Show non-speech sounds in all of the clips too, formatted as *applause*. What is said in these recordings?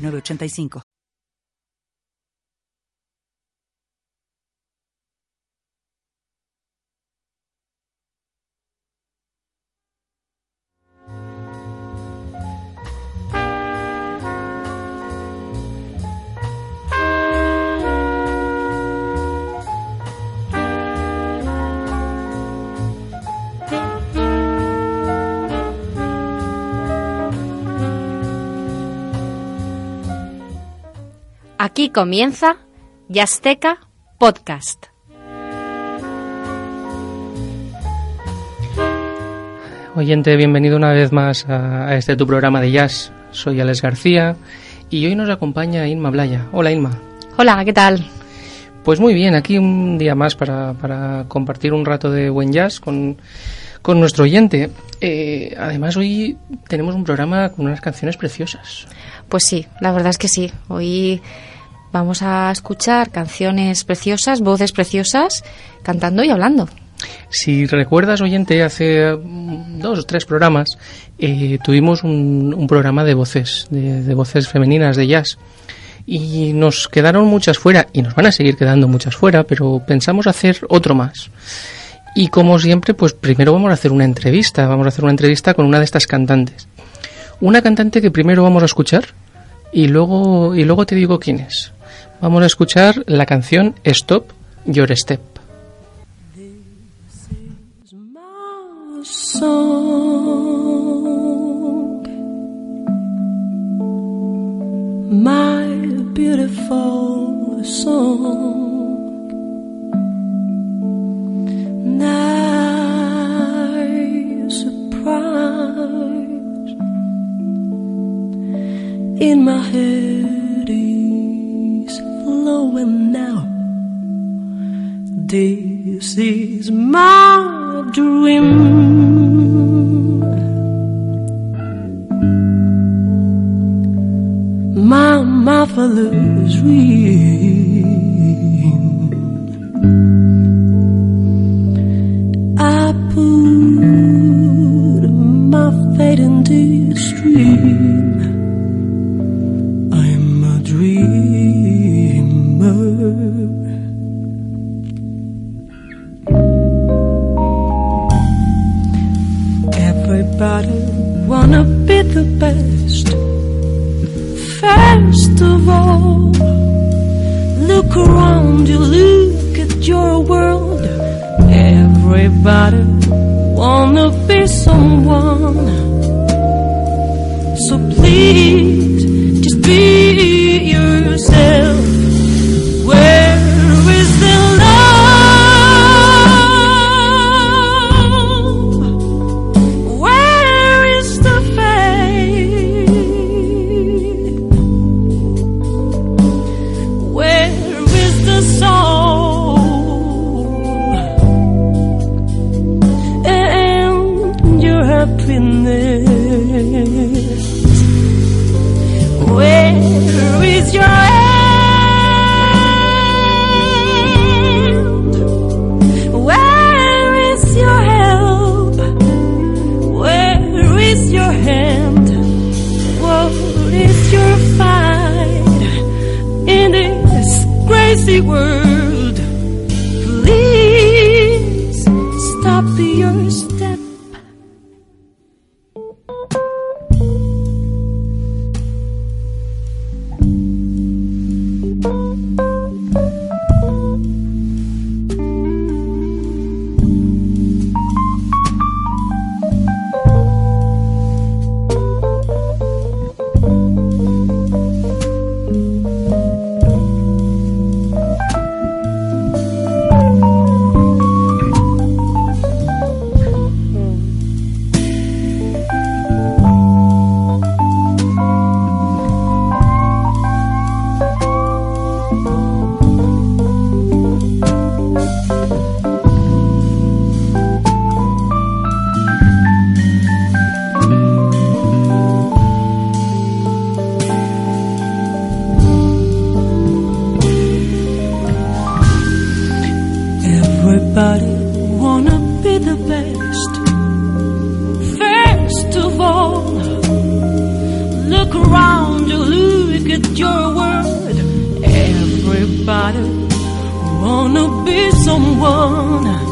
985. Aquí comienza Yasteca Podcast. Oyente, bienvenido una vez más a, este tu programa de jazz. Soy Alex García y hoy nos acompaña Inma Blaya. Hola Inma. Hola, ¿qué tal? Pues muy bien, aquí un día más para, compartir un rato de buen jazz con, nuestro oyente. Eh, además, hoy tenemos un programa con unas canciones preciosas. Pues sí, la verdad es que sí. Hoy Vamos a escuchar canciones preciosas, voces preciosas, cantando y hablando. Si recuerdas, oyente, hace dos o tres programas eh, tuvimos un, programa de voces, de, voces femeninas de jazz. Y nos quedaron muchas fuera, y nos van a seguir quedando muchas fuera, pero pensamos hacer otro más. Y como siempre, pues primero vamos a hacer una entrevista, vamos a hacer una entrevista con una de estas cantantes. Una cantante que primero vamos a escuchar y luego, y luego te digo quién es. Vamos a escuchar la canción Stop Your Step. my beautiful song. Nice surprise in my head flowing now. This is my dream. My marvelous dream. The best. First of all, look around you, look at your world. Everybody wanna be someone. Everybody wanna be the best. First of all, look around you, look at your world. Everybody wanna be someone.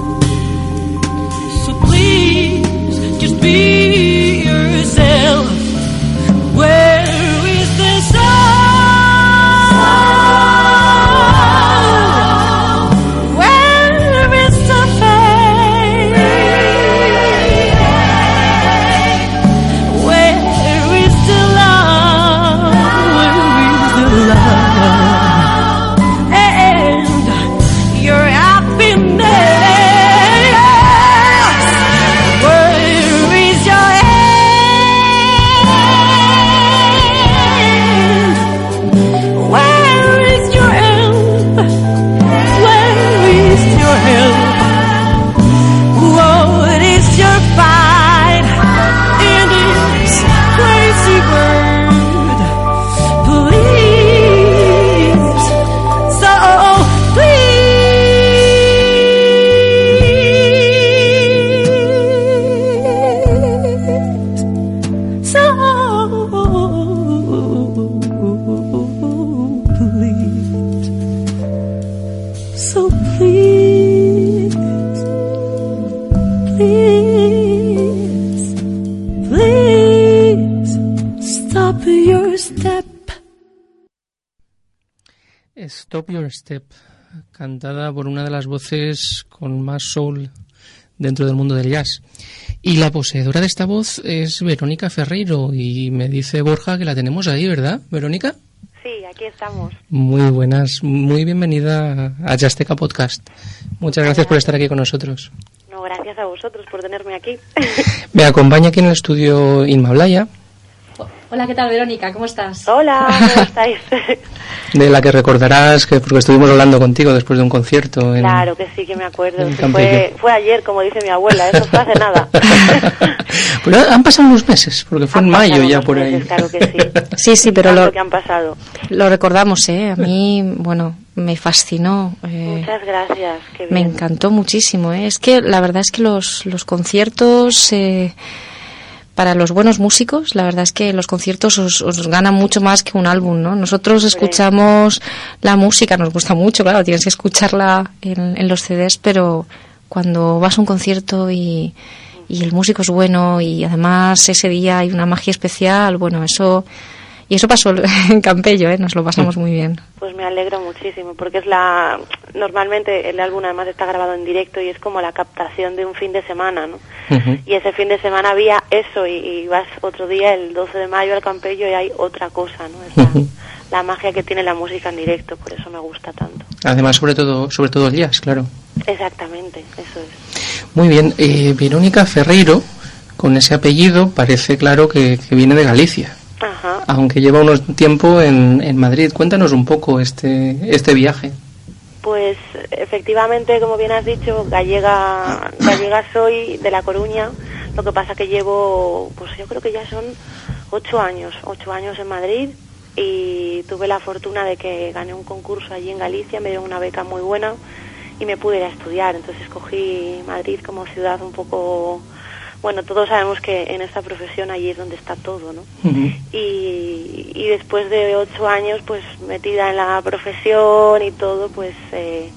Stop Your Step, cantada por una de las voces con más soul dentro del mundo del jazz. Y la poseedora de esta voz es Verónica Ferreiro y me dice Borja que la tenemos ahí, ¿verdad, Verónica? Sí, aquí estamos. Muy buenas, muy bienvenida a Jazzteca Podcast. Muchas gracias por estar aquí con nosotros. No, gracias a vosotros por tenerme aquí. *laughs* Me acompaña aquí en el estudio Inma Blaya, Hola, ¿qué tal, Verónica? ¿Cómo estás? Hola, *laughs* ¿cómo estáis? de la que recordarás que porque estuvimos hablando contigo después de un concierto. En... Claro que sí, que me acuerdo. En fue, fue ayer, como dice mi abuela, eso fue hace nada. *laughs* Pero han pasado unos meses, porque fue en Han mayo pasado ya por ahí. meses, Claro que sí. *laughs* Sí, sí, pero lo, que han pasado. lo recordamos, ¿eh? A mí, bueno, me fascinó. eh, Muchas gracias. Qué me bien. encantó muchísimo. ¿eh? Es que la verdad es que los, los conciertos, eh, para los buenos músicos, la verdad es que los conciertos os, os ganan mucho más que un álbum, ¿no? Nosotros escuchamos la música, nos gusta mucho, claro, tienes que escucharla en, en los CDs, pero cuando vas a un concierto y, y el músico es bueno y además ese día hay una magia especial, bueno, eso... Y eso pasó *laughs* en Campello, ¿eh? Nos lo pasamos muy bien. Pues me alegro muchísimo, porque es la. Normalmente el álbum además está grabado en directo y es como la captación de un fin de semana, ¿no? Y ese fin de semana había eso y, y vas otro día, el 12 de mayo, al Campello y hay otra cosa, ¿no? Es la magia que tiene la música en directo, por eso me gusta tanto. Además, sobre todo, sobre todo el jazz, claro. Exactamente, eso es. Muy bien, eh, Verónica Ferreiro, con ese apellido, parece claro que, que viene de Galicia, Ajá. aunque lleva unos tiempo en, en Madrid. Cuéntanos un poco este, este viaje. Pues efectivamente, como bien has dicho, gallega, gallega soy de La Coruña. Lo que pasa que llevo, pues yo creo que ya son ocho años, ocho años en Madrid y tuve la fortuna de que gané un concurso allí en Galicia, me dieron una beca muy buena y me pude ir a estudiar. Entonces escogí Madrid como ciudad un poco, bueno, todos sabemos que en esta profesión allí es donde está todo, ¿no? Y, y después de ocho años pues metida en la profesión y todo pues eh,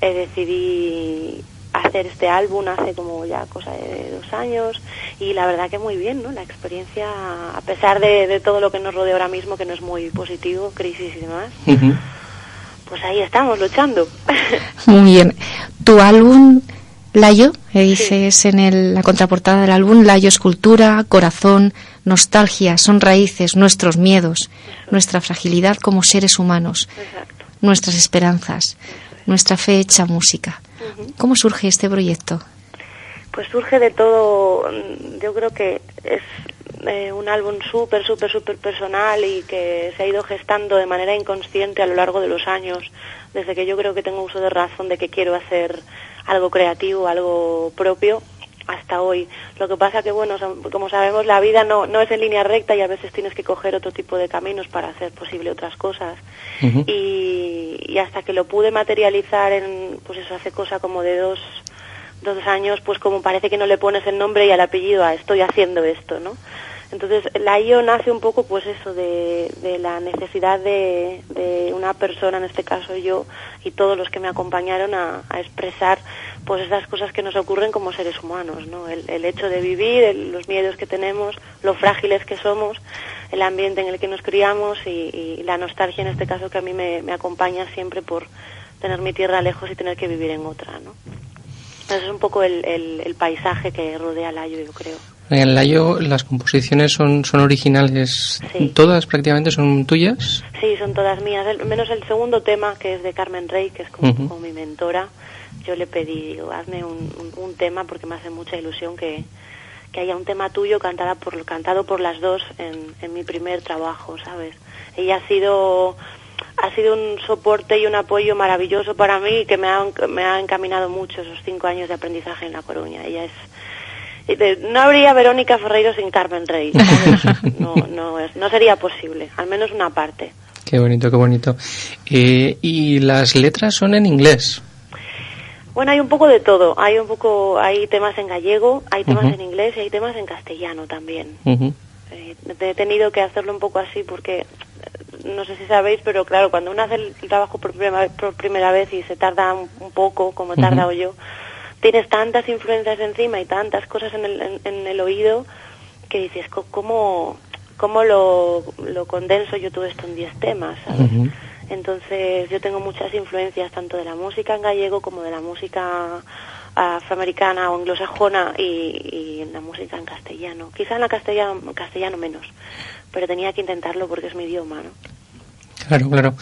eh, decidí hacer este álbum hace como ya cosa de dos años. Y la verdad que muy bien no la experiencia a pesar de, de todo lo que nos rodea ahora mismo que no es muy positivo crisis y demás pues ahí estamos luchando. Muy bien. Tu álbum, Layo, eh, dices en el- la contraportada del álbum, Layo es cultura, corazón, nostalgia, son raíces, nuestros miedos, nuestra fragilidad como seres humanos, exacto. nuestras esperanzas, nuestra fe hecha música. ¿Cómo surge este proyecto? Pues surge de todo, mm, yo creo que es eh, un álbum súper, súper, súper personal y que se ha ido gestando de manera inconsciente a lo largo de los años, desde que yo creo que tengo uso de razón de que quiero hacer algo creativo, algo propio. hasta hoy. Lo que pasa que, bueno, como sabemos, la vida no, no es en línea recta y a veces tienes que coger otro tipo de caminos para hacer posible otras cosas. y, y, hasta que lo pude materializar en, pues eso, hace cosa como de dos, dos años, pues como parece que no le pones el nombre y el apellido a estoy haciendo esto, ¿no? Entonces, la IO nace un poco, pues eso, de, la necesidad de, una persona, en este caso yo, y todos los que me acompañaron a, expresar, pues esas cosas que nos ocurren como seres humanos, ¿no? El, el hecho de vivir, el, los miedos que tenemos, lo frágiles que somos, el ambiente en el que nos criamos y, la nostalgia, en este caso, que a mí me, acompaña siempre por tener mi tierra lejos y tener que vivir en otra, ¿no? Entonces es un poco el, el, el paisaje que rodea la IO, yo creo. En Layo las composiciones son, son originales, sí. todas prácticamente son tuyas. Sí, son todas mías, el, menos el segundo tema que es de Carmen Rey, que es como, uh -huh. como mi mentora. Yo le pedí, digo, hazme un, un, un, tema porque me hace mucha ilusión que, que haya un tema tuyo cantada por, cantado por las dos en, en mi primer trabajo, ¿sabes? Ella ha sido ha sido un soporte y un apoyo maravilloso para mí que me ha, me ha encaminado mucho esos cinco años de aprendizaje en La Coruña. Ella es no habría Verónica Ferreiro sin Carmen Rey. *laughs* No, no, es, no sería posible, al menos una parte. Qué bonito, qué bonito. Eh, ¿Y las letras son en inglés? Bueno, hay un poco de todo. Hay un poco, hay temas en gallego, hay temas uh -huh. en inglés y hay temas en castellano también. Uh -huh. eh, he tenido que hacerlo un poco así porque no sé si sabéis, pero claro, cuando uno hace el trabajo por primera, por primera vez y se tarda un, un poco, como he tardado uh -huh. yo, tienes tantas influencias encima y tantas cosas en el, en, en el oído que dices, ¿cómo, cómo lo, lo, condenso yo todo esto en 10 temas? ¿sabes? Uh -huh. Entonces yo tengo muchas influencias tanto de la música en gallego como de la música afroamericana o anglosajona y, y en la música en castellano. Quizá en la castellano, castellano menos, pero tenía que intentarlo porque es mi idioma, ¿no? Claro, claro.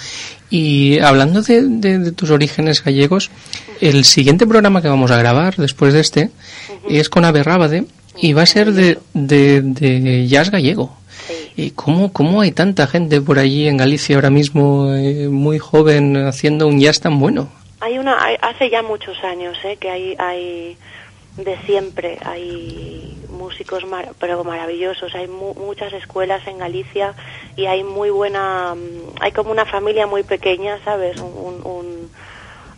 Y hablando de, de, de, tus orígenes gallegos, el siguiente programa que vamos a grabar después de este uh -huh. es con Ave Rábade y va a ser de, de jazz gallego. ¿Y cómo, cómo hay tanta gente por allí en Galicia ahora mismo, eh, muy joven, haciendo un jazz tan bueno? Hay una, hay, hace ya muchos años, eh, que hay, hay de siempre, hay músicos mar, pero maravillosos, hay mu muchas escuelas en Galicia y hay muy buena, hay como una familia muy pequeña, ¿sabes? Un, un, un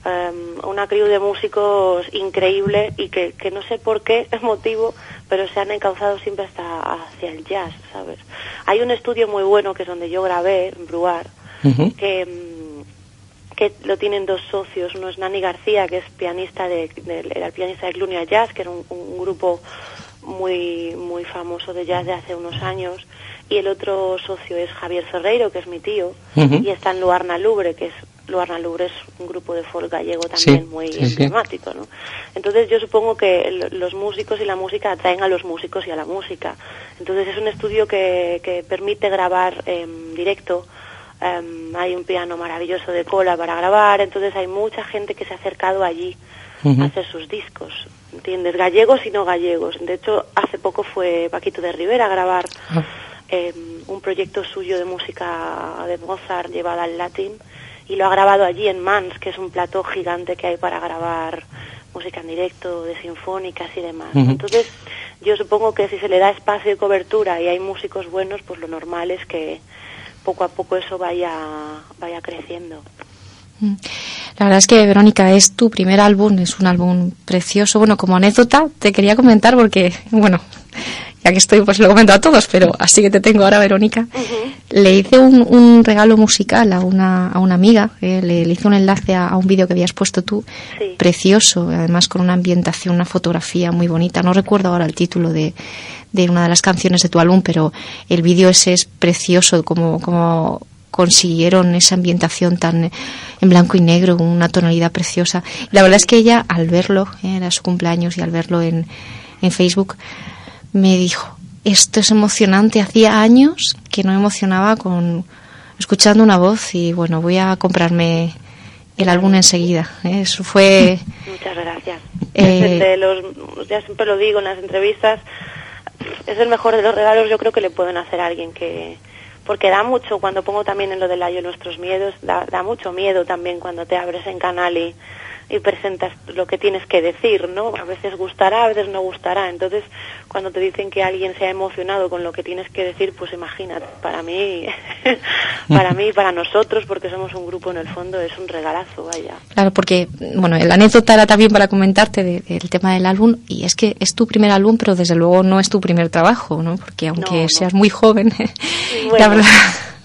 um, una crew de músicos increíble y que, que no sé por qué *laughs* motivo, pero se han encauzado siempre hasta hacia el jazz, ¿sabes? Hay un estudio muy bueno que es donde yo grabé, en Bruar, uh -huh. que, que lo tienen dos socios, uno es Nani García, que es pianista de, de era el pianista de Clunia Jazz, que era un, un grupo muy muy famoso de jazz de hace unos años y el otro socio es Javier Ferreiro que es mi tío uh -huh. y está en Luarna Lubre que es Luarna Lubre es un grupo de folk gallego también sí, muy sí, emblemático sí. ¿no? entonces yo supongo que los músicos y la música atraen a los músicos y a la música entonces es un estudio que, que permite grabar en directo um, hay un piano maravilloso de cola para grabar entonces hay mucha gente que se ha acercado allí uh -huh. a hacer sus discos ¿entiendes? Gallegos y no gallegos. De hecho, hace poco fue Paquito de Rivera a grabar ah. eh, un proyecto suyo de música de Mozart llevada al latín y lo ha grabado allí en Mans, que es un plató gigante que hay para grabar música en directo, de sinfónicas y demás. Uh -huh. Entonces, yo supongo que si se le da espacio y cobertura y hay músicos buenos, pues lo normal es que poco a poco eso vaya, vaya creciendo. Mm. La verdad es que, Verónica, es tu primer álbum, es un álbum precioso. Bueno, como anécdota, te quería comentar porque, bueno, ya que estoy, pues lo comento a todos, pero así que te tengo ahora, Verónica. Uh -huh. Le hice un, un, regalo musical a una, a una amiga, eh, le, le, hice un enlace a, a un vídeo que habías puesto tú, sí. precioso, además con una ambientación, una fotografía muy bonita. No recuerdo ahora el título de, de una de las canciones de tu álbum, pero el vídeo ese es precioso, como, como consiguieron esa ambientación tan en blanco y negro, una tonalidad preciosa. La verdad es que ella, al verlo, eh, era su cumpleaños y al verlo en, en Facebook, me dijo, esto es emocionante, hacía años que no me emocionaba con escuchando una voz y bueno, voy a comprarme el álbum enseguida. ¿eh? Eso fue... *laughs* Muchas gracias. Eh, *laughs* de los, ya siempre lo digo en las entrevistas, es el mejor de los regalos yo creo que le pueden hacer a alguien que porque da mucho, cuando pongo también en lo del ayo nuestros miedos, da, da mucho miedo también cuando te abres en canal y y presentas lo que tienes que decir, ¿no? A veces gustará, a veces no gustará. Entonces, cuando te dicen que alguien se ha emocionado con lo que tienes que decir, pues imagínate, para mí, *laughs* para mí para nosotros, porque somos un grupo en el fondo, es un regalazo, vaya. Claro, porque, bueno, la anécdota era también para comentarte del tema del álbum, y es que es tu primer álbum, pero desde luego no es tu primer trabajo, ¿no? Porque aunque seas muy joven, *laughs* la verdad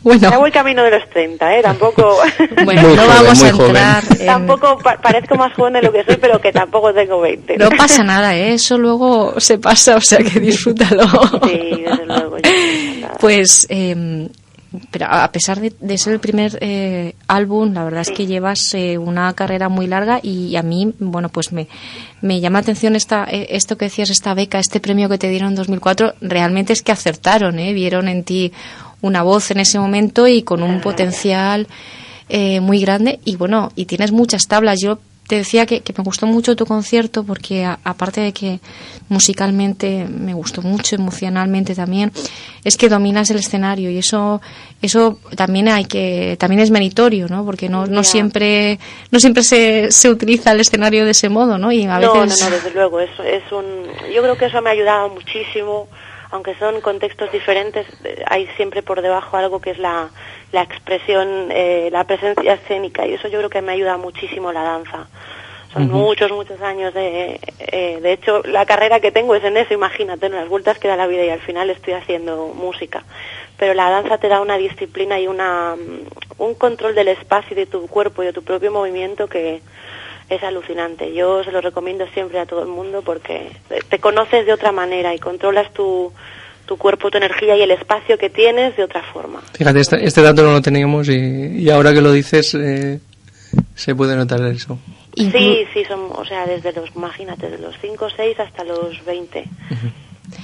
bueno. Ya voy camino de los 30, ¿eh? Tampoco... *laughs* Bueno, no vamos a entrar... Tampoco parezco más joven de lo que soy, pero que tampoco tengo 20. No pasa nada, ¿eh? Eso luego se pasa, o sea que disfrútalo. Sí, desde luego. pues... Eh, pero a pesar de, ser el primer eh, álbum, la verdad es que llevas eh, una carrera muy larga y a mí, bueno, pues me, me llama la atención esta, eh, esto que decías, esta beca, este premio que te dieron en 2004. Realmente es que acertaron, ¿eh? Vieron en ti una voz en ese momento y con un potencial eh, muy grande. Y bueno, y tienes muchas tablas. Yo te decía que, me gustó mucho tu concierto porque aparte de que musicalmente me gustó mucho, emocionalmente también, es que dominas el escenario y eso eso también hay que también es meritorio, ¿no? Porque no, no siempre no siempre se, se utiliza el escenario de ese modo, ¿no? Y a veces... no, no, desde luego, eso es un yo creo que eso me ha ayudado muchísimo aunque son contextos diferentes, eh, hay siempre por debajo algo que es la, la expresión, eh, la presencia escénica, y eso yo creo que me ayuda muchísimo la danza. Son muchos, muchos años de... Eh, de hecho, la carrera que tengo es en eso, imagínate, en las vueltas que da la vida y al final estoy haciendo música. Pero la danza te da una disciplina y una, mm, un control del espacio y de tu cuerpo y de tu propio movimiento que, es alucinante. Yo se lo recomiendo siempre a todo el mundo porque te conoces de otra manera y controlas tu, tu cuerpo, tu energía y el espacio que tienes de otra forma. Fíjate, este, este dato no lo teníamos y, ahora que lo dices eh, se puede notar eso. Sí, sí, son, o sea, desde los, imagínate, desde los 5 o 6 hasta los 20.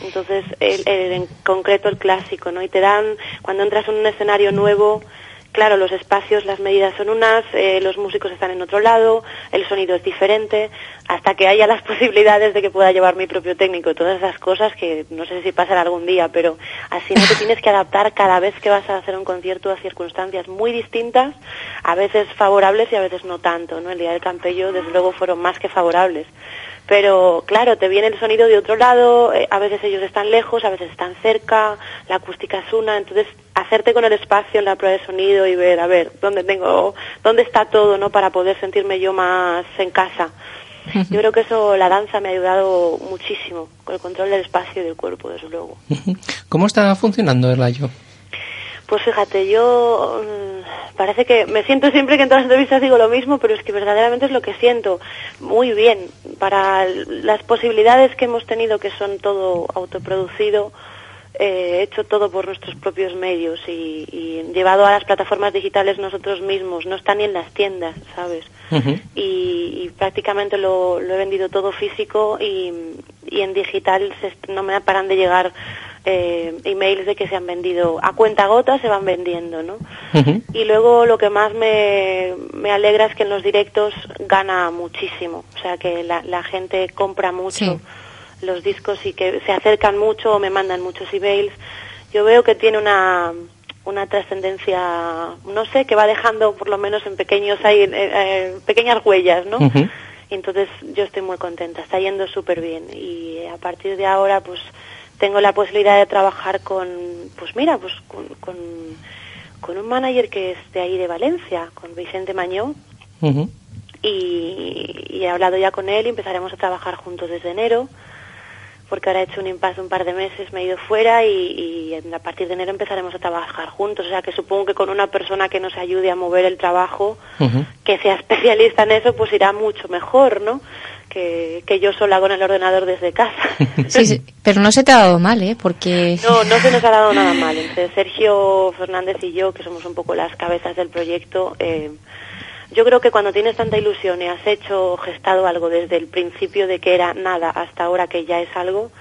Entonces, el, en concreto el clásico, ¿no? Y te dan, cuando entras en un escenario nuevo, Claro, los espacios, las medidas son unas, eh, los músicos están en otro lado, el sonido es diferente, hasta que haya las *laughs* posibilidades de que pueda llevar mi propio técnico, todas esas cosas que no sé si pasan algún día, pero así no te *laughs* tienes que adaptar cada vez que vas a hacer un concierto a circunstancias muy distintas, a veces favorables y a veces no tanto, ¿no? El día del Campello, desde luego, fueron más que favorables pero claro, te viene el sonido de otro lado, eh, a veces ellos están lejos, a veces están cerca, la acústica es una, entonces hacerte con el espacio en la prueba de sonido y ver, a ver, dónde tengo, dónde está todo, ¿no? Para poder sentirme yo más en casa. *laughs* Yo creo que eso, la danza me ha ayudado muchísimo, con el control del espacio y del cuerpo, desde luego. *laughs* ¿Cómo está funcionando el ayo? Pues fíjate, yo mm, parece que me siento siempre que en todas las entrevistas digo lo mismo, pero es que verdaderamente es lo que siento. Muy bien, para las posibilidades que hemos tenido, que son todo autoproducido, eh, hecho todo por nuestros propios medios y, llevado a las plataformas digitales nosotros mismos, no está ni en las tiendas, ¿sabes? y, prácticamente lo, he vendido todo físico y, en digital no me paran de llegar eh, emails de que se han vendido. A cuenta gota, se van vendiendo, ¿no? Y luego lo que más me, me, alegra es que en los directos gana muchísimo, o sea que la, la gente compra mucho los discos y que se acercan mucho o me mandan muchos emails. Yo veo que tiene una, una trascendencia, no sé, que va dejando por lo menos en pequeños, hay, eh, pequeñas huellas, ¿no? entonces yo estoy muy contenta, está yendo súper bien y a partir de ahora pues tengo la posibilidad de trabajar con, pues mira, pues con, con, un manager que es de ahí de Valencia, con Vicente Mañó. y, he hablado ya con él y empezaremos a trabajar juntos desde enero, porque ahora he hecho un impasse un par de meses, me he ido fuera y, y, a partir de enero empezaremos a trabajar juntos. O sea que supongo que con una persona que nos ayude a mover el trabajo, que sea especialista en eso, pues irá mucho mejor, ¿no? que, yo sola con el ordenador desde casa. *laughs* Sí, pero no se te ha dado mal, ¿eh? Porque... No, no se nos ha dado nada mal. Entre Sergio Fernández y yo, que somos un poco las cabezas del proyecto, eh, yo creo que cuando tienes tanta ilusión y has hecho, gestado algo desde el principio de que era nada hasta ahora que ya es algo,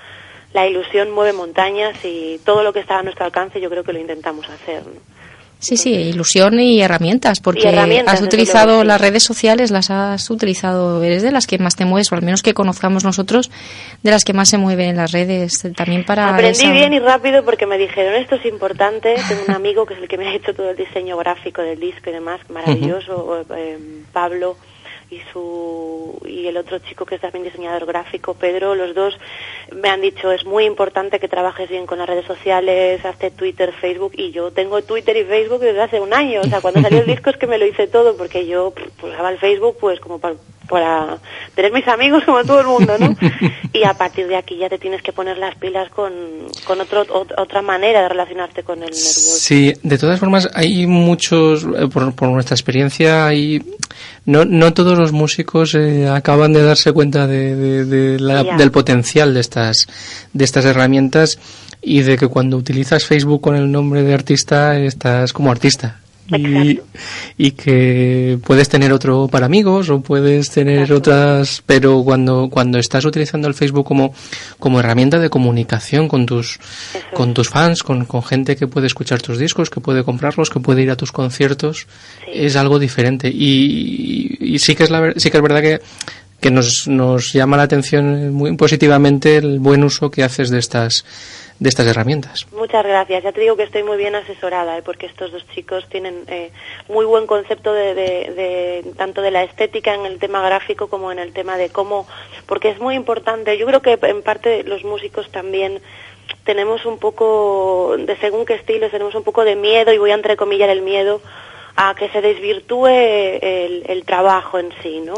la ilusión mueve montañas y todo lo que está a nuestro alcance yo creo que lo intentamos hacer. Sí, sí, ilusión y herramientas, porque has utilizado las redes sociales, las has utilizado, eres de las que más te mueves, o al menos que conozcamos nosotros, de las que más se mueven en las redes, también para... Aprendí bien y rápido porque me dijeron, esto es importante, tengo un amigo que es el que me ha hecho todo el diseño gráfico del disco y demás, maravilloso, eh, Pablo, y su y el otro chico que es también diseñador gráfico, Pedro, los dos me han dicho es muy importante que trabajes bien con las redes sociales, hazte Twitter, Facebook y yo tengo Twitter y Facebook desde hace un año, o sea, cuando salió el disco es que me lo hice todo porque yo pues usaba el Facebook pues como para para tener mis amigos como todo el mundo, ¿no? Y a partir de aquí ya te tienes que poner las pilas con, con otro, otra manera de relacionarte con el network. Sí, de todas formas hay muchos, eh, por, por nuestra experiencia, hay, no, no todos los músicos eh, acaban de darse cuenta de, de, la, del potencial de estas, de estas herramientas y de que cuando utilizas Facebook con el nombre de artista estás como artista. Y, y, que puedes tener otro para amigos o puedes tener otras pero cuando cuando estás utilizando el Facebook como como herramienta de comunicación con tus con tus fans con, con, gente que puede escuchar tus discos que puede comprarlos que puede ir a tus conciertos es algo diferente. Y, y, sí que es la sí que es verdad que que nos, nos llama la atención muy positivamente el buen uso que haces de estas de estas herramientas. Muchas gracias. Ya te digo que estoy muy bien asesorada, ¿eh? porque estos dos chicos tienen eh, muy buen concepto de, de, tanto de la estética en el tema gráfico como en el tema de cómo, porque es muy importante. Yo creo que en parte los músicos también tenemos un poco, de según qué estilo, tenemos un poco de miedo, y voy a entrecomillar el miedo, a que se desvirtúe el, trabajo en sí, ¿no?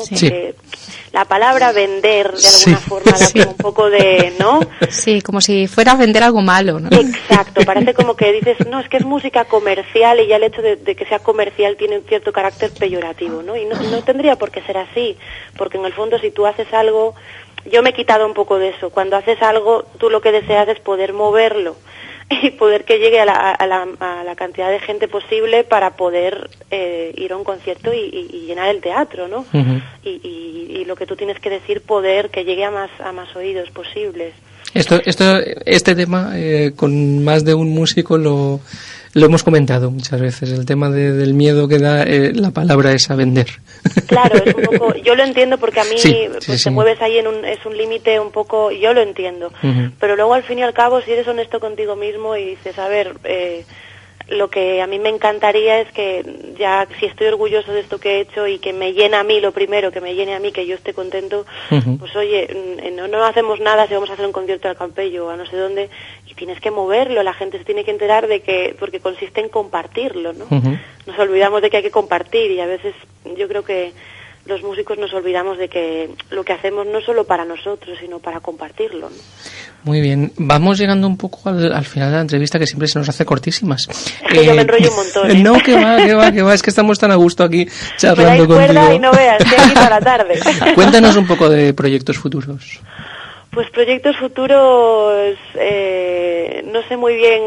la palabra vender de alguna forma da como un poco de, ¿no? Sí, como si fuera a vender algo malo, ¿no? Exacto, parece como que dices, no, es que es música comercial y ya el hecho de, que sea comercial tiene un cierto carácter peyorativo, ¿no? Y no, no tendría por qué ser así, porque en el fondo si tú haces algo, yo me he quitado un poco de eso, cuando haces algo tú lo que deseas es poder moverlo *laughs* y poder que llegue a la, a la, a la cantidad de gente posible para poder eh, ir a un concierto y, y, llenar el teatro, ¿no? y, y, y, lo que tú tienes que decir, poder que llegue a más, a más oídos posibles. Esto, esto, este tema, eh, con más de un músico lo, lo hemos comentado muchas veces, el tema de, del miedo que da eh, la palabra es a vender. Claro, es un *laughs* poco, yo lo entiendo porque a mí pues, te mueves ahí en un, es un límite un poco, yo lo entiendo, pero luego al fin y al cabo si eres honesto contigo mismo y dices, a ver, eh, lo que a mí me encantaría es que ya si estoy orgulloso de esto que he hecho y que me llena a mí lo primero, que me llene a mí, que yo esté contento, pues oye, no, no hacemos nada si vamos a hacer un concierto al Campello o a no sé dónde tienes que moverlo, la gente se tiene que enterar de que, porque consiste en compartirlo, ¿no? Nos olvidamos de que hay que compartir y a veces yo creo que los músicos nos olvidamos de que lo que hacemos no es solo para nosotros, sino para compartirlo. ¿no? Muy bien, vamos llegando un poco al, final de la entrevista que siempre se nos hace cortísimas. *laughs* Yo me enrollo un *laughs* montón. ¿eh? No, que va, que va, que va, es que estamos tan a gusto aquí charlando me contigo. y no veas, estoy aquí la tarde. *laughs* Cuéntanos un poco de proyectos futuros. Pues proyectos futuros, eh, no sé muy bien,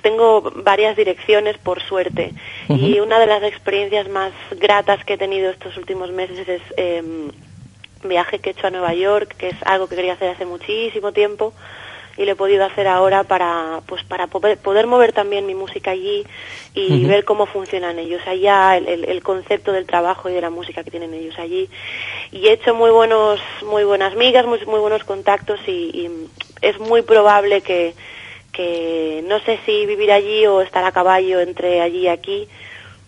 tengo varias direcciones por suerte. Y una de las experiencias más gratas que he tenido estos últimos meses es eh, viaje que he hecho a Nueva York, que es algo que quería hacer hace muchísimo tiempo y lo he podido hacer ahora para pues para poder, mover también mi música allí y ver cómo funcionan ellos. Allá el, el, concepto del trabajo y de la música que tienen ellos allí. Y he hecho muy buenos muy buenas migas muy, muy buenos contactos y, es muy probable que que no sé si vivir allí o estar a caballo entre allí y aquí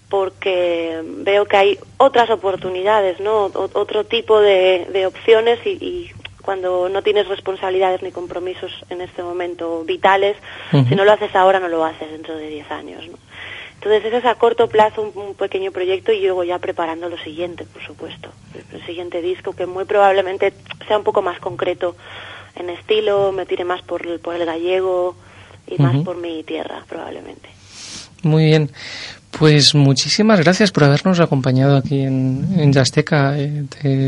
porque veo que hay otras oportunidades, ¿no? otro tipo de, de opciones y, y, cuando no tienes responsabilidades ni compromisos en este momento vitales, si no lo haces ahora no lo haces dentro de 10 años. ¿no? Entonces ese es a corto plazo un, pequeño proyecto y luego ya preparando lo siguiente, por supuesto, el, siguiente disco que muy probablemente sea un poco más concreto en estilo, me tire más por, por el gallego y más por mi tierra probablemente. Muy bien. Pues muchísimas gracias por habernos acompañado aquí en, en Yasteca. Eh,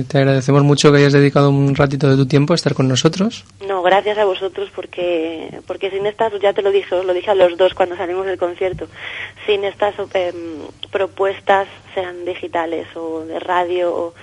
te, agradecemos mucho que hayas dedicado un ratito de tu tiempo a estar con nosotros. No, gracias a vosotros porque porque sin estas, ya te lo dije, os lo dije a los dos cuando salimos del concierto, sin estas em, propuestas, sean digitales o de radio,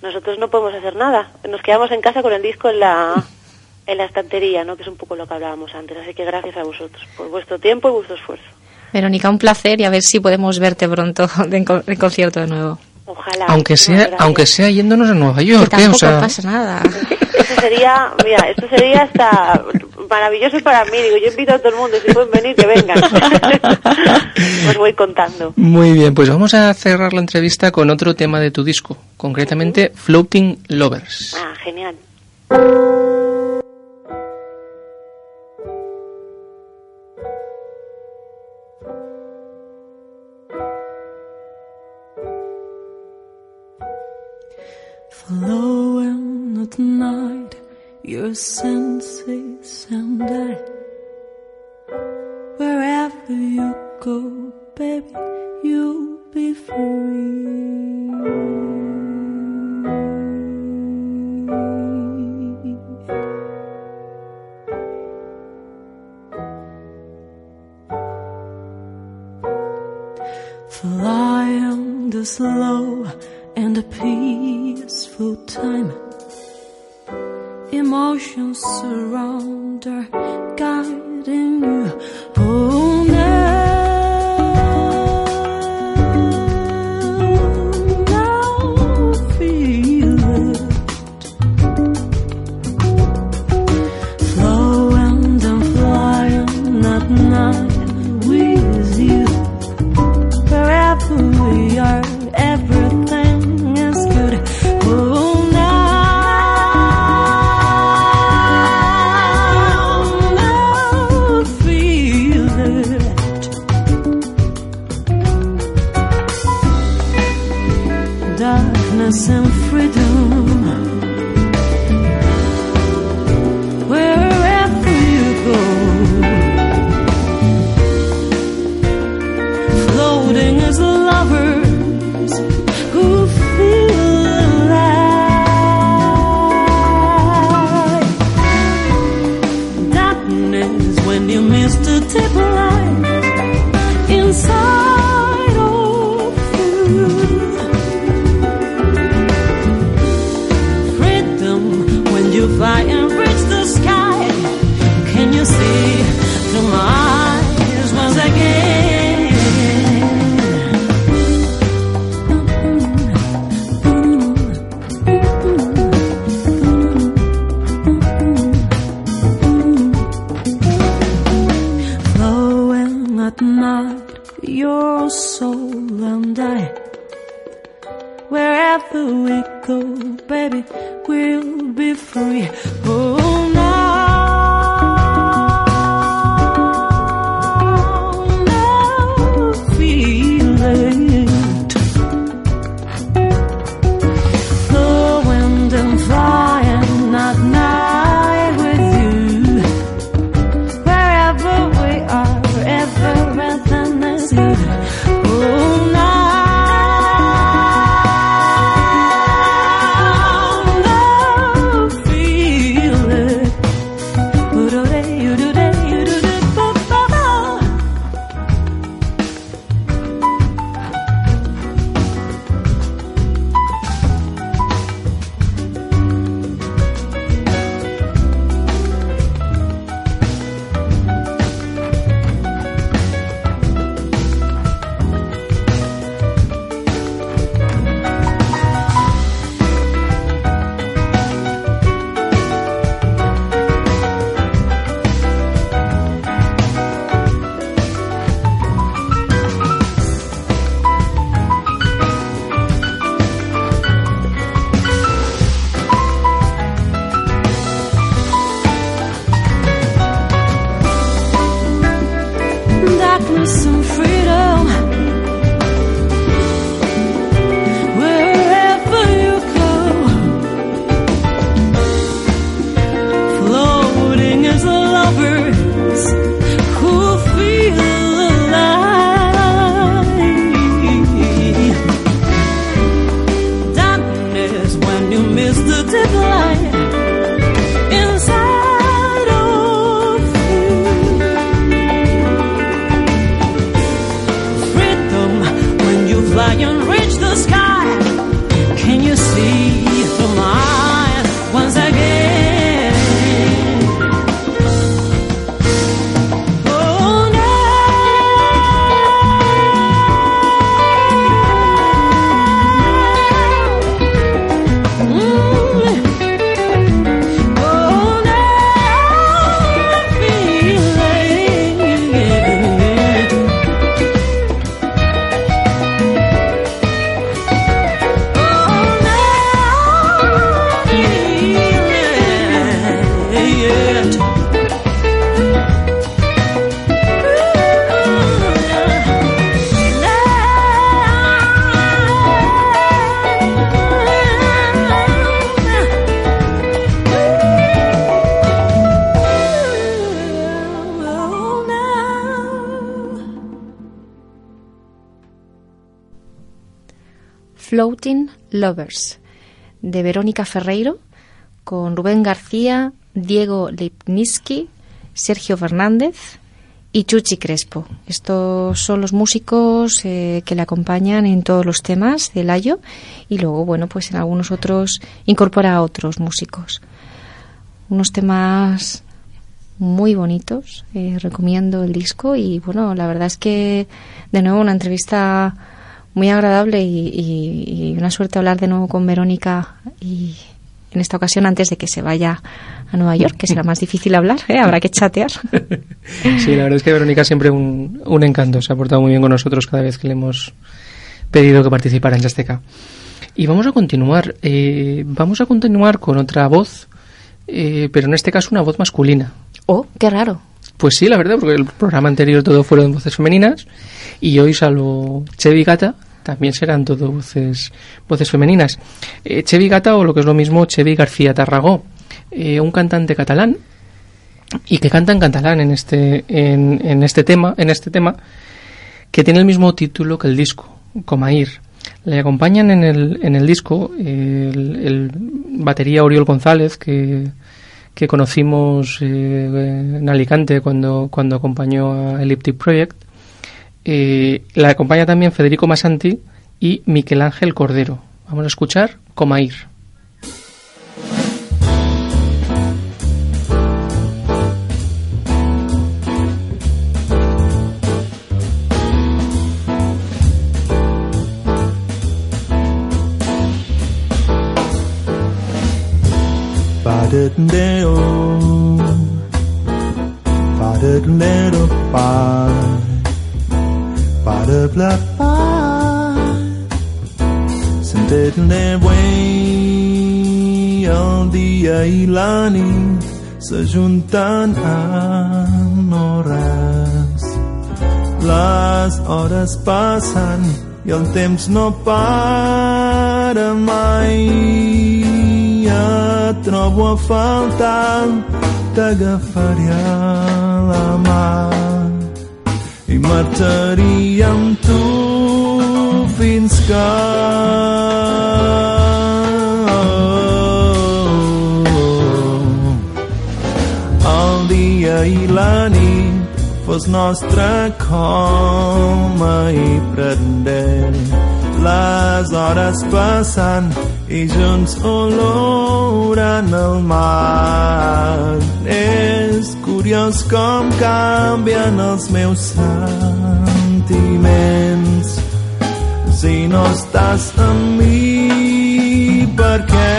nosotros no podemos hacer nada. Nos quedamos en casa con el disco en la *laughs* en la estantería, ¿no? que es un poco lo que hablábamos antes. Así que gracias a vosotros por vuestro tiempo y vuestro esfuerzo. Verónica, un placer y a ver si podemos verte pronto *laughs* en, concierto de nuevo. Ojalá. Aunque sea, aunque sea yéndonos a Nueva York. Que ¿eh? tampoco pasa nada. *laughs* Eso sería, mira, esto sería hasta maravilloso para mí. Digo, yo invito a todo el mundo, si pueden venir, que vengan. *laughs* Os voy contando. Muy bien, pues vamos a cerrar la entrevista con otro tema de tu disco, concretamente Floating Lovers. Ah, genial. Flowing at night, your senses and I. Wherever you go, baby, you'll be free. Flying the slow and a peaceful time. Emotions surround her, guiding you. Oh, Lovers, de Verónica Ferreiro, con Rubén García, Diego Lipnitsky, Sergio Fernández y Chuchi Crespo. Estos son los músicos eh, que le acompañan en todos los temas del Ayo y luego, bueno, pues en algunos otros incorpora a otros músicos. Unos temas muy bonitos, eh, recomiendo el disco y bueno, la verdad es que de nuevo una entrevista muy agradable y, y- y una suerte hablar de nuevo con Verónica y en esta ocasión antes de que se vaya a Nueva York, que será más difícil hablar, ¿eh? habrá que chatear. *laughs* Sí, la verdad es que Verónica siempre un, un encanto, se ha portado muy bien con nosotros cada vez que le hemos pedido que participara en Yasteca. Y vamos a continuar, eh, vamos a continuar con otra voz, eh, pero en este caso una voz masculina. oh, qué raro. Pues sí, la verdad, porque el programa anterior todo fueron voces femeninas y hoy, salvo Chevi Gata, también serán todo voces, voces femeninas. Eh, Chevi Gata, o lo que es lo mismo, Chevi García Tarragó, eh, un cantante catalán y que canta en catalán en este, en, en este tema, en este tema, que tiene el mismo título que el disco, Comair. Le acompañan en el, en el disco el, el batería Oriol González, que, que conocimos eh, en Alicante cuando, cuando acompañó a Elliptic Project. Eh, la acompaña también Federico Masanti y Miquel Ángel Cordero. Vamos a escuchar Comair. 바른대요. 바른대로 빠 바르블라빠 선대들내 way el dia i la nit s'ajunten en hores les hores passen i el temps no para mai et trobo a faltar, t'agafaria la mà i marxaria amb tu fins que el dia i la nit fos nostre coma i prendent les hores passant i junts olorant el mar. És curiós com canvien els meus sentiments si no estàs amb mi, per què?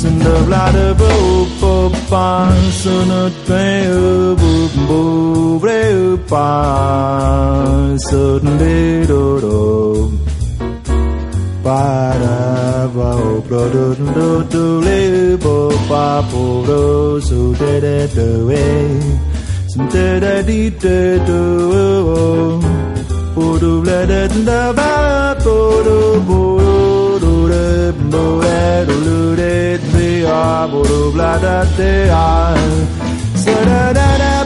Sunt de blada bu bu pa Sunt et veu bu bu breu pa Sunt de do do Para ba o bro do do do le bo pa bo do su de de do e Sunt de de di de do Bo do le de da ba bo do bo do de bo de do lu de de a bo do bla da de a Sa da da da bo bo ba da do di bla bo bo bo pa ba da de a Sa da da do ba da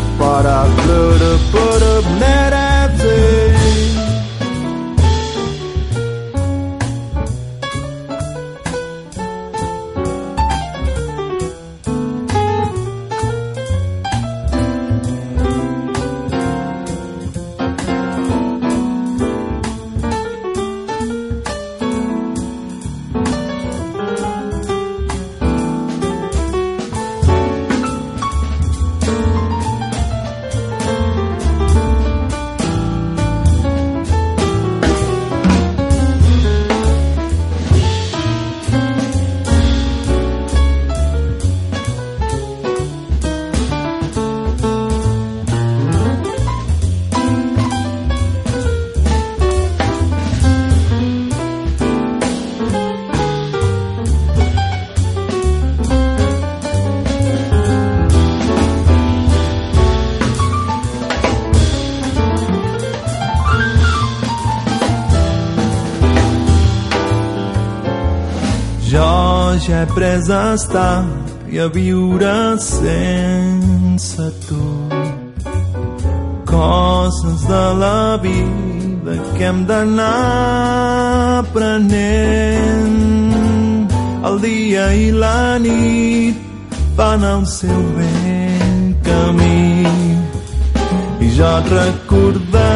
ba da blu da bo da na he pres a estar i a viure sense tu. Coses de la vida que hem d'anar aprenent. El dia i la nit van al seu ben camí i jo et recordaré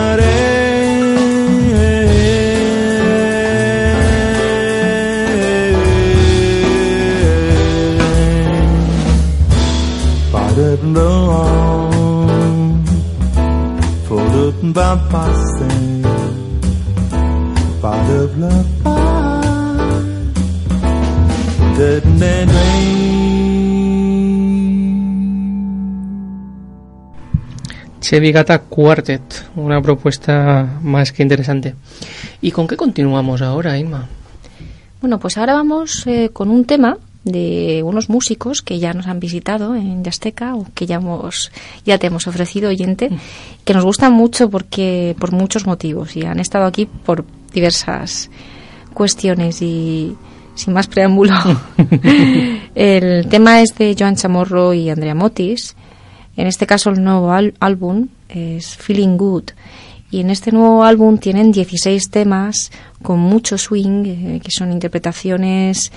Ba-da-da-ba-ba-sing. Ba-da-da-ba. Da-da-da-da. Chevy Gata Quartet, una propuesta más que interesante. ¿Y con qué continuamos ahora, Inma? Bueno, pues ahora vamos eh, con un tema de unos músicos que ya nos han visitado en Yasteca o que ya hemos ya te hemos ofrecido oyente que nos gustan mucho porque por muchos motivos y han estado aquí por diversas cuestiones y sin más preámbulo. *laughs* El tema es de Joan Chamorro y Andrea Motis. En este caso el nuevo álbum es Feeling Good. Y en este nuevo álbum tienen 16 temas con mucho swing eh, que son interpretaciones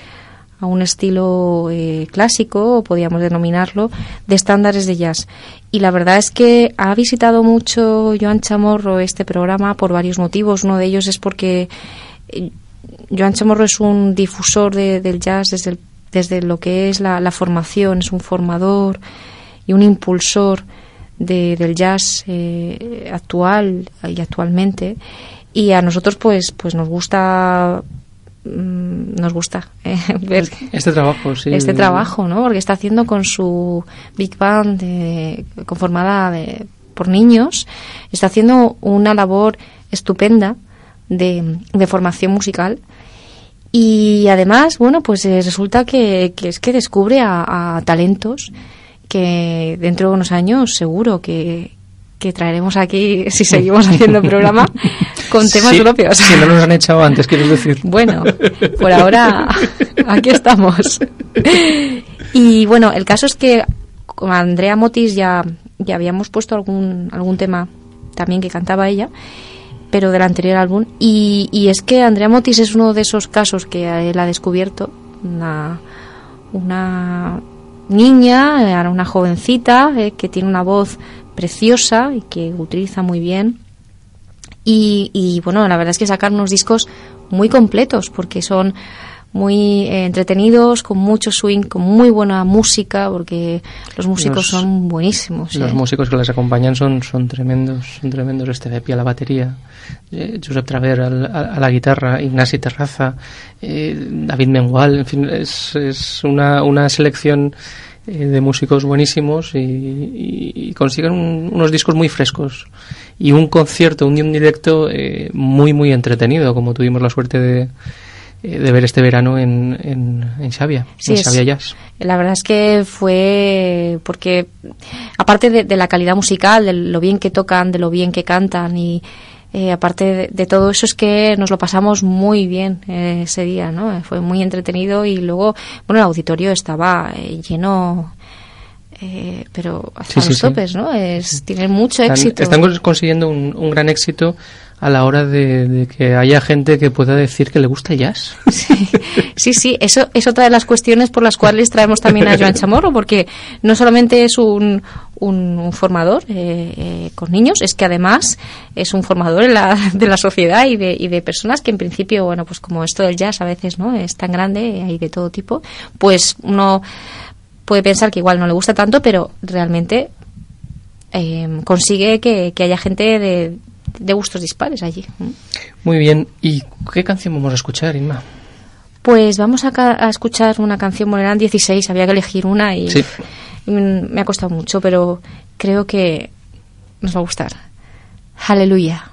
a un estilo eh, clásico, o podríamos denominarlo, de estándares de jazz. Y la verdad es que ha visitado mucho Joan Chamorro este programa por varios motivos. Uno de ellos es porque eh, Joan Chamorro es un difusor de- del jazz desde, desde lo que es la, la formación, es un formador y un impulsor de- del jazz eh, actual y actualmente. Y a nosotros pues, pues nos gusta mm, nos gusta eh, *laughs* ver Este trabajo, sí. este trabajo, ¿no? Porque está haciendo con su big band de- conformada de- por niños, está haciendo una labor estupenda de, de formación musical. Y además, bueno, pues eh, resulta que, que es que descubre a, a talentos que dentro de unos años seguro que, que traeremos aquí, si seguimos haciendo programa, con temas Sí, propios. Si no nos han echado antes, quiero decir. Bueno, por ahora aquí estamos. Y bueno, el caso es que con Andrea Motis ya, ya habíamos puesto algún, algún tema también que cantaba ella, pero del anterior álbum. Y, y es que Andrea Motis es uno de esos casos que él ha descubierto, una, una niña, ahora una jovencita, eh, que tiene una voz preciosa y que utiliza muy bien y, y, bueno, la verdad es que sacan unos discos muy completos porque son muy eh, entretenidos, con mucho swing, con muy buena música, porque los músicos Los- son buenísimos. Los ¿eh? músicos que les acompañan son, son tremendos, son tremendos. Este Bepi a la batería, eh, Josep Traver al- a, a la guitarra, Ignasi Terraza, eh, David Mengual, en fin, es, es una, una selección de músicos buenísimos y, y- y consiguen un- unos discos muy frescos y un concierto, un, directo eh, muy, muy entretenido, como tuvimos la suerte de, eh, de ver este verano en, en, en Xavia, Sí, en Xavia Jazz. La verdad es que fue porque, aparte de, de la calidad musical, de lo bien que tocan, de lo bien que cantan y eh, aparte de, de todo eso es que nos lo pasamos muy bien eh, ese día, ¿no? Fue muy entretenido y luego, bueno, el auditorio estaba eh, lleno, eh, pero hasta Sí, los sí. topes, ¿no? Es, tienen mucho Están, éxito. están cons- consiguiendo un, un gran éxito a la hora de, de que haya gente que pueda decir que le gusta jazz. *laughs* Sí, sí, eso es otra de las cuestiones por las cuales traemos también a Joan Chamorro, porque no solamente es un, un, un formador eh, eh, con niños, es que además es un formador en la- de la sociedad y de, y de personas que en principio, bueno, pues como esto del jazz a veces no es tan grande, hay de todo tipo, pues uno puede pensar que igual no le gusta tanto, pero realmente eh, consigue que, haya gente de, de gustos dispares allí. Muy bien. ¿Y qué canción vamos a escuchar, Inma? Pues vamos a, a escuchar una canción, bueno, eran 16, había que elegir una y Sí. mm, me ha costado mucho, pero creo que nos va a gustar. Aleluya.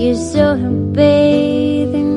You saw her bathing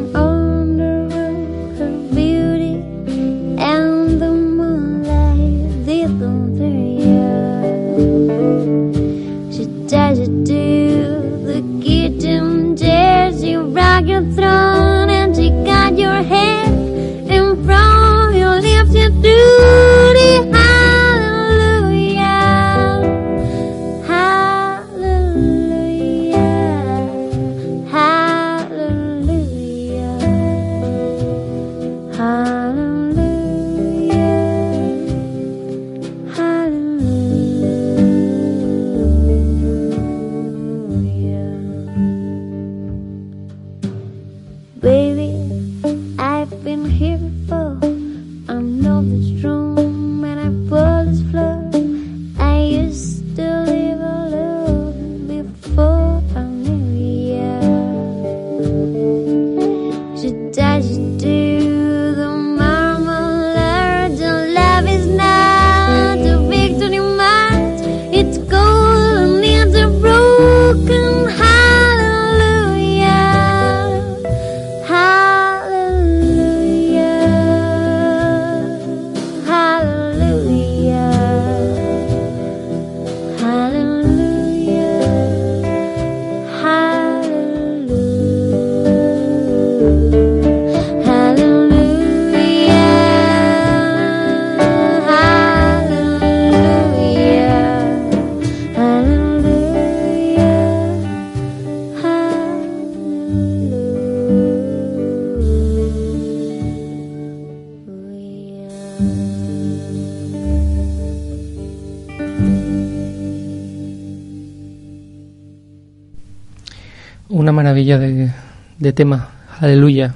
maravilla de, de tema. Aleluya.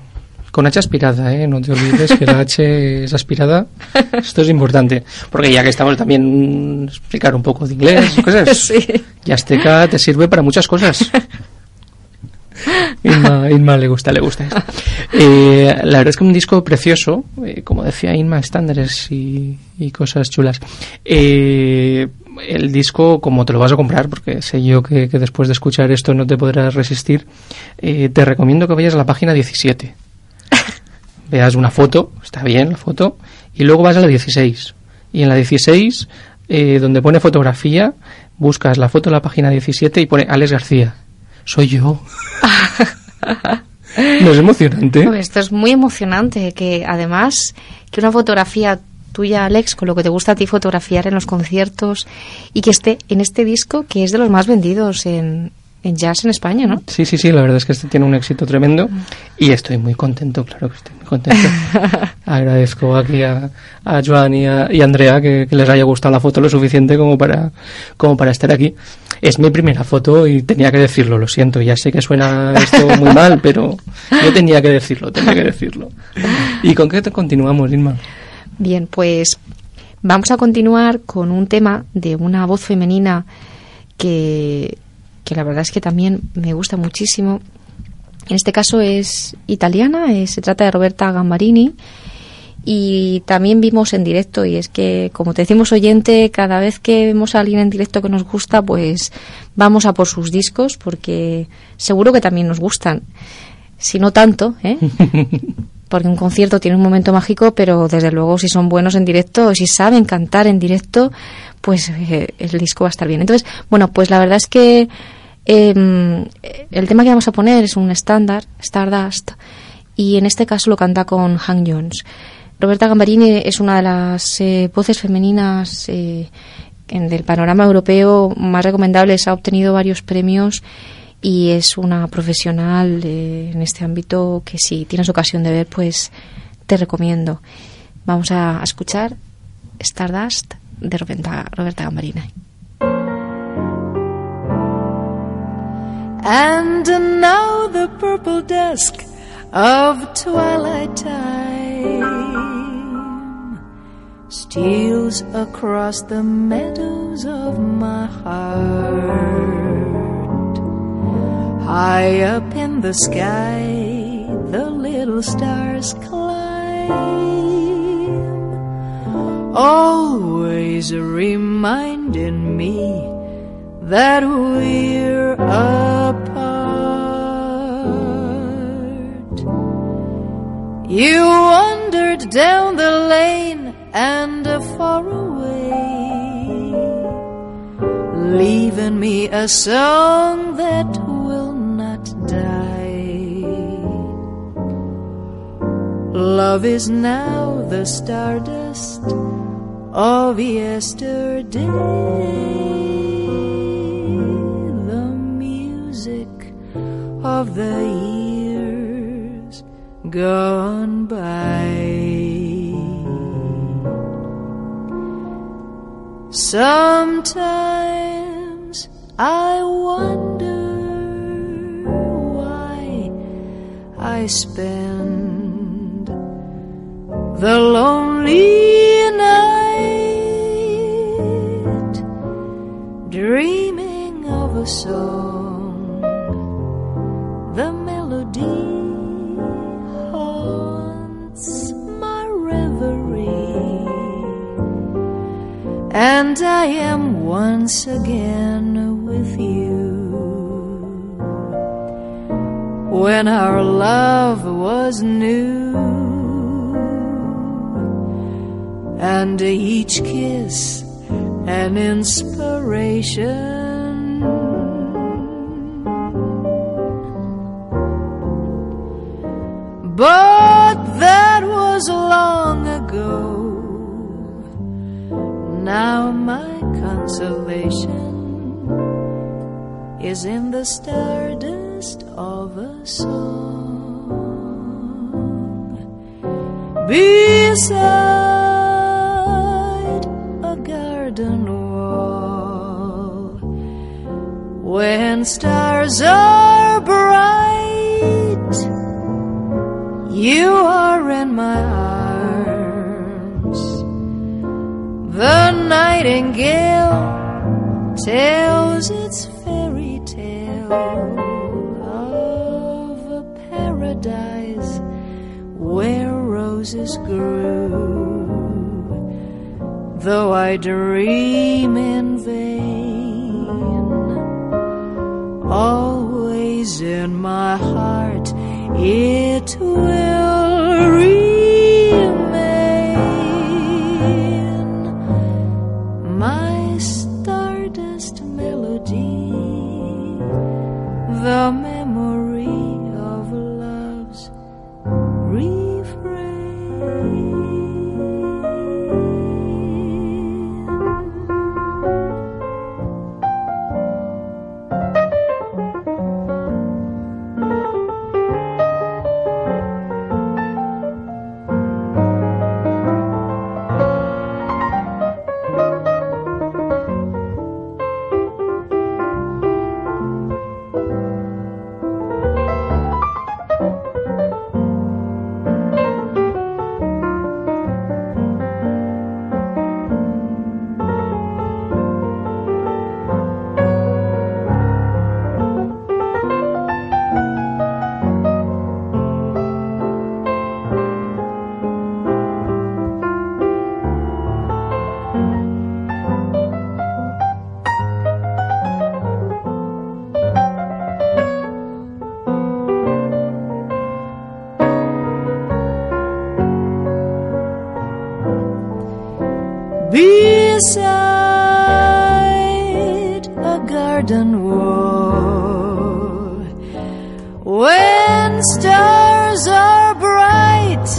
Con H aspirada, ¿eh? No te olvides que la H es aspirada. Esto es importante. Porque ya que estamos también mm, explicar un poco de inglés, cosas. *laughs* Sí. Y Azteca te sirve para muchas cosas. Inma, Inma le gusta, le gusta. esto. *laughs* Eh, la verdad es que un disco precioso, eh, como decía Inma, estándares y, y cosas chulas. Eh, el disco, como te lo vas a comprar, porque sé yo que, que después de escuchar esto no te podrás resistir, eh, te recomiendo que vayas a la página 17. *laughs* Veas una foto, está bien la foto, y luego vas a la 16. Y en la 16, eh, donde pone fotografía, buscas la foto de la página 17 y pone Alex García. Soy yo. *laughs* no es emocionante. Esto es muy emocionante, que además que una fotografía tuya, Alex, con lo que te gusta a ti fotografiar en los conciertos y que esté en este disco que es de los más vendidos en, en jazz en España, ¿no? Sí, sí, sí, la verdad es que este tiene un éxito tremendo y estoy muy contento, claro que estoy muy contento. *laughs* Agradezco aquí a, a Joan y a, y a Andrea que, que les haya gustado la foto lo suficiente como para, como para estar aquí. Es mi primera foto y tenía que decirlo, lo siento, ya sé que suena esto muy mal, pero yo tenía que decirlo, tenía que decirlo. *laughs* ¿Y con qué te continuamos, Irma? Bien, pues vamos a continuar con un tema de una voz femenina que, que la verdad es que también me gusta muchísimo. En este caso es italiana, eh, se trata de Roberta Gambarini y también vimos en directo y es que como te decimos oyente cada vez que vemos a alguien en directo que nos gusta pues vamos a por sus discos porque seguro que también nos gustan si no tanto ¿eh? *laughs* porque un concierto tiene un momento mágico pero desde luego si son buenos en directo si saben cantar en directo pues eh, el disco va a estar bien. Entonces bueno pues la verdad es que eh, el tema que vamos a poner es un estándar Stardust y en este caso lo canta con Hank Jones. Roberta Gambarini es una de las eh, voces femeninas eh, en el panorama europeo más recomendables, ha obtenido varios premios y es una profesional eh, en este ámbito que si tienes ocasión de ver, pues te recomiendo. Vamos a, escuchar Stardust de Roberta, Roberta Gambarina. And now the purple dusk of twilight time steals across the meadows of my heart. High up in the sky, the little stars climb, always reminding me that we're apart. You wandered down the lane and far away, leaving me a song that will Love is now the stardust of yesterday. The music of the years gone by. Sometimes I wonder why I spend the lonely night dreaming of a song. The melody haunts my reverie, and I am once again with you. When our love was new, and each kiss an inspiration. But that was long ago. Now my consolation is in the stardust of a song beside when stars are bright you are in my arms the nightingale tells its fairy tale of a paradise where roses grew. Though I dream in vain, in my heart it will remain. Beside a garden wall when stars are bright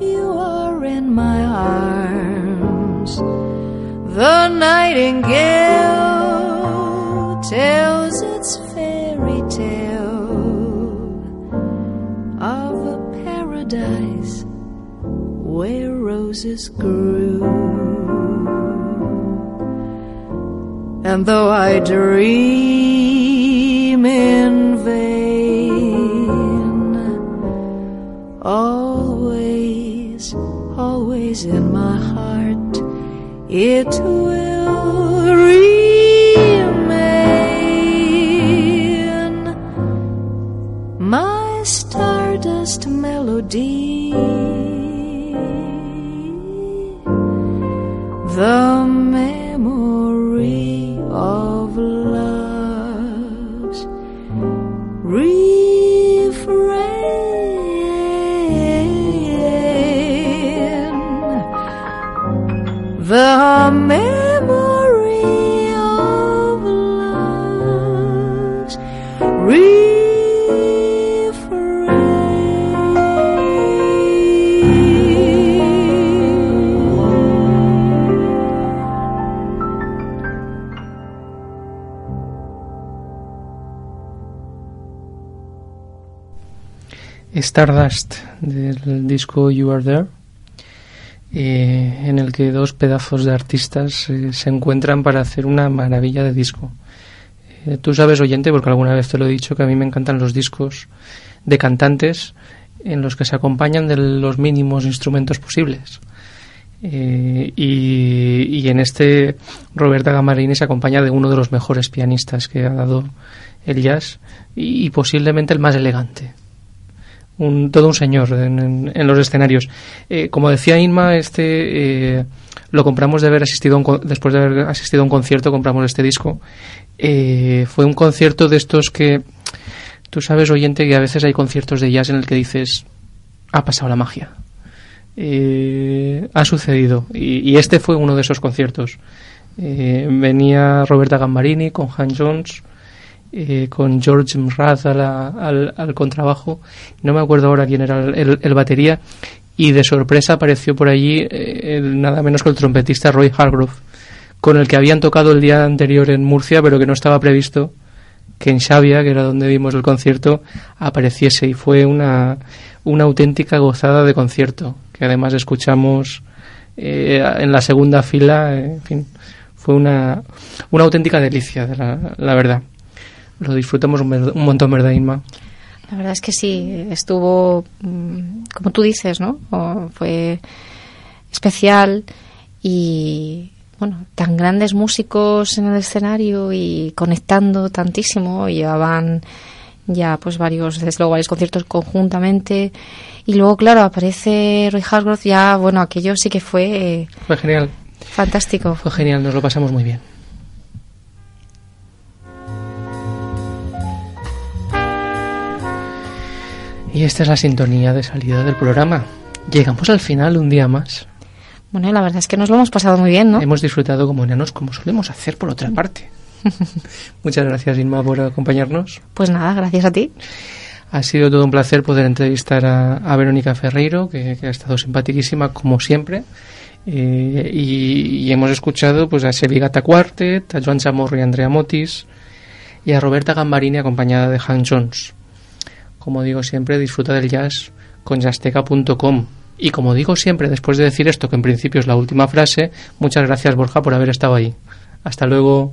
you are in my arms. The nightingale And though I dream in vain, always, always in my heart, it will remain my stardust melody. The Stardust del disco You Are There, eh, en el que dos pedazos de artistas eh, se encuentran para hacer una maravilla de disco. Eh, tú sabes, oyente, porque alguna vez te lo he dicho, que a mí me encantan los discos de cantantes en los que se acompañan de los mínimos instrumentos posibles. Eh, y, en este Roberta Gamarini se acompaña de uno de los mejores pianistas que ha dado el jazz y posiblemente el más elegante un, todo un señor en, en- los escenarios. Eh, como decía Inma, este eh, lo compramos de haber asistido un después de haber asistido a un concierto, compramos este disco. Eh, fue un concierto de estos que tú sabes, oyente, que a veces hay conciertos de jazz en el que dices ha pasado la magia. Ha sucedido y, y este fue uno de esos conciertos. Venía Roberta Gambarini con Han Jones, eh, con George Mraz al, al contrabajo. No me acuerdo ahora quién era el, batería. Y de sorpresa apareció por allí eh, el- nada menos que el trompetista Roy Hargrove, con el que habían tocado el día anterior en Murcia, pero que no estaba previsto que en Xavia, que era donde vimos el concierto, apareciese. Y fue una, una auténtica gozada de concierto, que además escuchamos eh, en la segunda fila. en fin, fue una, una auténtica delicia, de la, la verdad. Lo disfrutamos un, un montón, ¿verdad, Inma? La verdad es que sí, estuvo, mm, como tú dices, ¿no? O fue especial y, bueno, tan grandes músicos en el escenario y conectando tantísimo. Llevaban ya, pues, varios, desde luego, varios conciertos conjuntamente. Y luego, claro, aparece Roy Hargrove, ya, bueno, aquello sí que fue eh, Fue genial, fantástico. fue genial, nos lo pasamos muy bien. Y esta es la sintonía de salida del programa. Llegamos al final un día más. Bueno, la verdad es que nos lo hemos pasado muy bien, ¿no? Hemos disfrutado como enanos, como solemos hacer por otra parte. *laughs* Muchas gracias, Inma, por acompañarnos. Pues nada, gracias a ti. Ha sido todo un placer poder entrevistar a, a Verónica Ferreiro, que, que ha estado simpaticísima como siempre. Eh, y, y hemos escuchado pues a Sevigata Quartet, a Joan Chamorro y Andrea Motis, y a Roberta Gambarini acompañada de Han Jones. Como digo siempre, disfruta del jazz con jazzteca.com. Y como digo siempre, después de decir esto, que en principio es la última frase, muchas gracias Borja por haber estado ahí. Hasta luego.